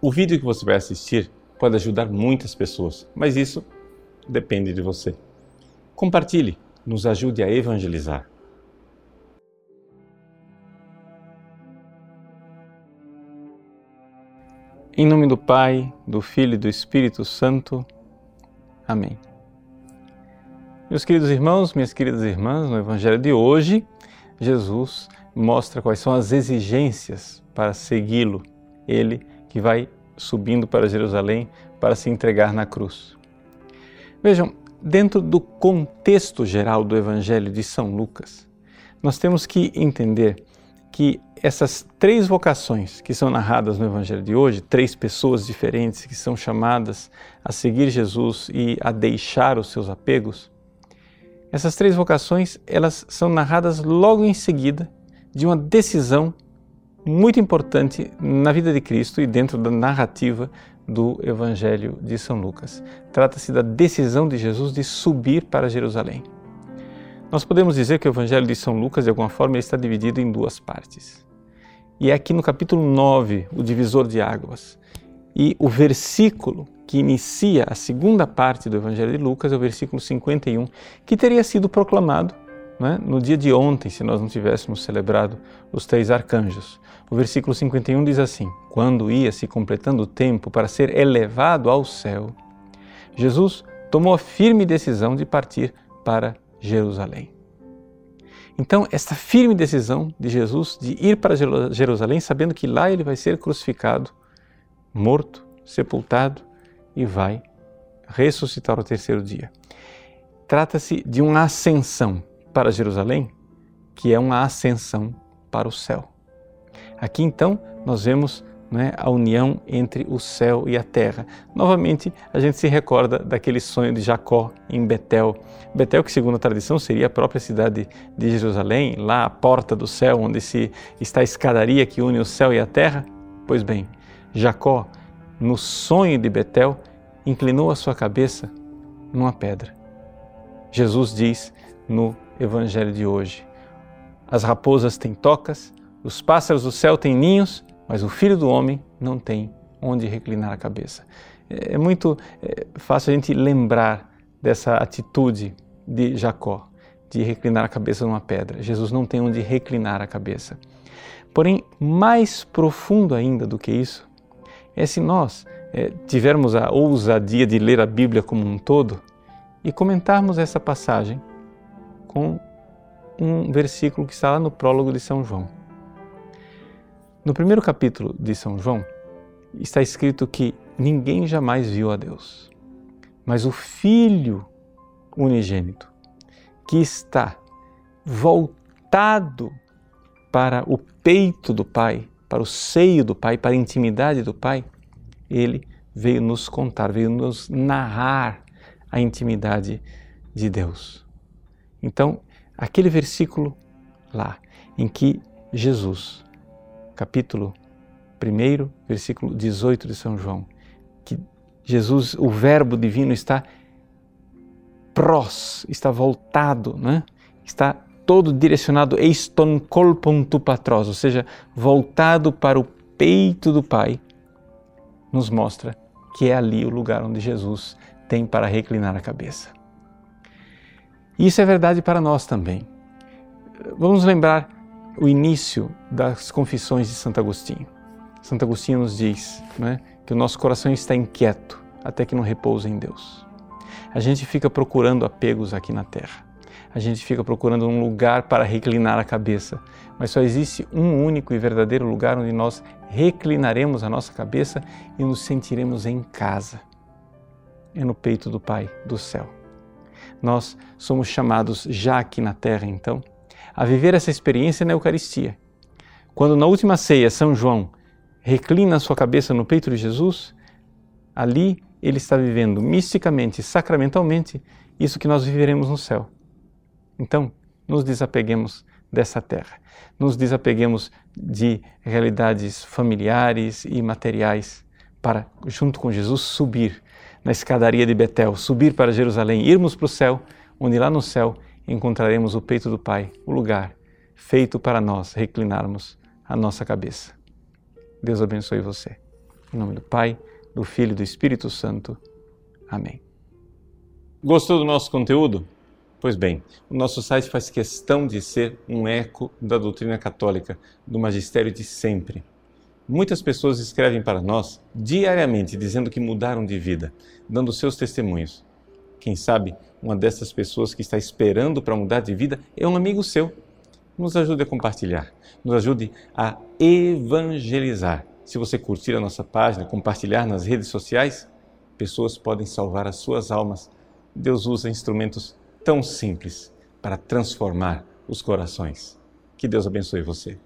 O vídeo que você vai assistir pode ajudar muitas pessoas, mas isso depende de você. Compartilhe, nos ajude a evangelizar. Em nome do Pai, do Filho e do Espírito Santo. Amém. Meus queridos irmãos, minhas queridas irmãs, no Evangelho de hoje, Jesus mostra quais são as exigências para segui-lo, ele que vai subindo para Jerusalém para se entregar na cruz. Vejam, dentro do contexto geral do Evangelho de São Lucas, nós temos que entender que essas três vocações que são narradas no Evangelho de hoje, três pessoas diferentes que são chamadas a seguir Jesus e a deixar os seus apegos, essas três vocações elas são narradas logo em seguida de uma decisão muito importante na vida de Cristo e dentro da narrativa do Evangelho de São Lucas. Trata-se da decisão de Jesus de subir para Jerusalém. Nós podemos dizer que o Evangelho de São Lucas, de alguma forma, está dividido em duas partes. E é aqui no capítulo 9, o divisor de águas. E o versículo que inicia a segunda parte do Evangelho de Lucas é o versículo 51, que teria sido proclamado né, no dia de ontem, se nós não tivéssemos celebrado os três arcanjos. O versículo 51 diz assim: Quando ia se completando o tempo para ser elevado ao céu, Jesus tomou a firme decisão de partir para Jerusalém. Então, esta firme decisão de Jesus de ir para Jerusalém, sabendo que lá ele vai ser crucificado, morto, sepultado e vai ressuscitar ao terceiro dia. Trata-se de uma ascensão para Jerusalém, que é uma ascensão para o céu. Aqui então nós vemos né, a união entre o céu e a terra. Novamente, a gente se recorda daquele sonho de Jacó em Betel. Betel, que segundo a tradição seria a própria cidade de Jerusalém, lá a porta do céu, onde se está a escadaria que une o céu e a terra. Pois bem, Jacó, no sonho de Betel, inclinou a sua cabeça numa pedra. Jesus diz no Evangelho de hoje: As raposas têm tocas, os pássaros do céu têm ninhos, mas o filho do homem não tem onde reclinar a cabeça. É, é muito é, fácil a gente lembrar dessa atitude de Jacó, de reclinar a cabeça numa pedra. Jesus não tem onde reclinar a cabeça. Porém, mais profundo ainda do que isso, é se nós é, tivermos a ousadia de ler a Bíblia como um todo e comentarmos essa passagem com um versículo que está lá no prólogo de São João. No primeiro capítulo de São João, está escrito que ninguém jamais viu a Deus, mas o Filho unigênito, que está voltado para o peito do Pai, para o seio do Pai, para a intimidade do Pai, ele veio nos contar, veio nos narrar a intimidade de Deus. Então, aquele versículo lá, em que Jesus capítulo 1, versículo 18 de São João, que Jesus, o Verbo divino, está prós, está voltado, né? está todo direcionado eiston colpum tu patros, ou seja, voltado para o peito do Pai, nos mostra que é ali o lugar onde Jesus tem para reclinar a cabeça. E isso é verdade para nós também. Vamos lembrar o início das confissões de Santo Agostinho. Santo Agostinho nos diz né, que o nosso coração está inquieto até que não repousa em Deus. A gente fica procurando apegos aqui na terra. A gente fica procurando um lugar para reclinar a cabeça, mas só existe um único e verdadeiro lugar onde nós reclinaremos a nossa cabeça e nos sentiremos em casa. É no peito do Pai do céu. Nós somos chamados já aqui na terra, então, a viver essa experiência na Eucaristia. Quando na última ceia São João reclina sua cabeça no peito de Jesus, ali ele está vivendo misticamente, sacramentalmente, isso que nós viveremos no céu. Então, nos desapeguemos dessa terra, nos desapeguemos de realidades familiares e materiais para, junto com Jesus, subir na escadaria de Betel, subir para Jerusalém, irmos para o céu, onde lá no céu encontraremos o peito do Pai, o lugar feito para nós reclinarmos a nossa cabeça. Deus abençoe você. Em nome do Pai, do Filho e do Espírito Santo. Amém. Gostou do nosso conteúdo? Pois bem, o nosso site faz questão de ser um eco da doutrina católica, do magistério de sempre. Muitas pessoas escrevem para nós diariamente dizendo que mudaram de vida, dando seus testemunhos. Quem sabe uma dessas pessoas que está esperando para mudar de vida é um amigo seu. Nos ajude a compartilhar, nos ajude a evangelizar. Se você curtir a nossa página, compartilhar nas redes sociais, pessoas podem salvar as suas almas Deus usa instrumentos tão simples para transformar os corações. Que Deus abençoe você.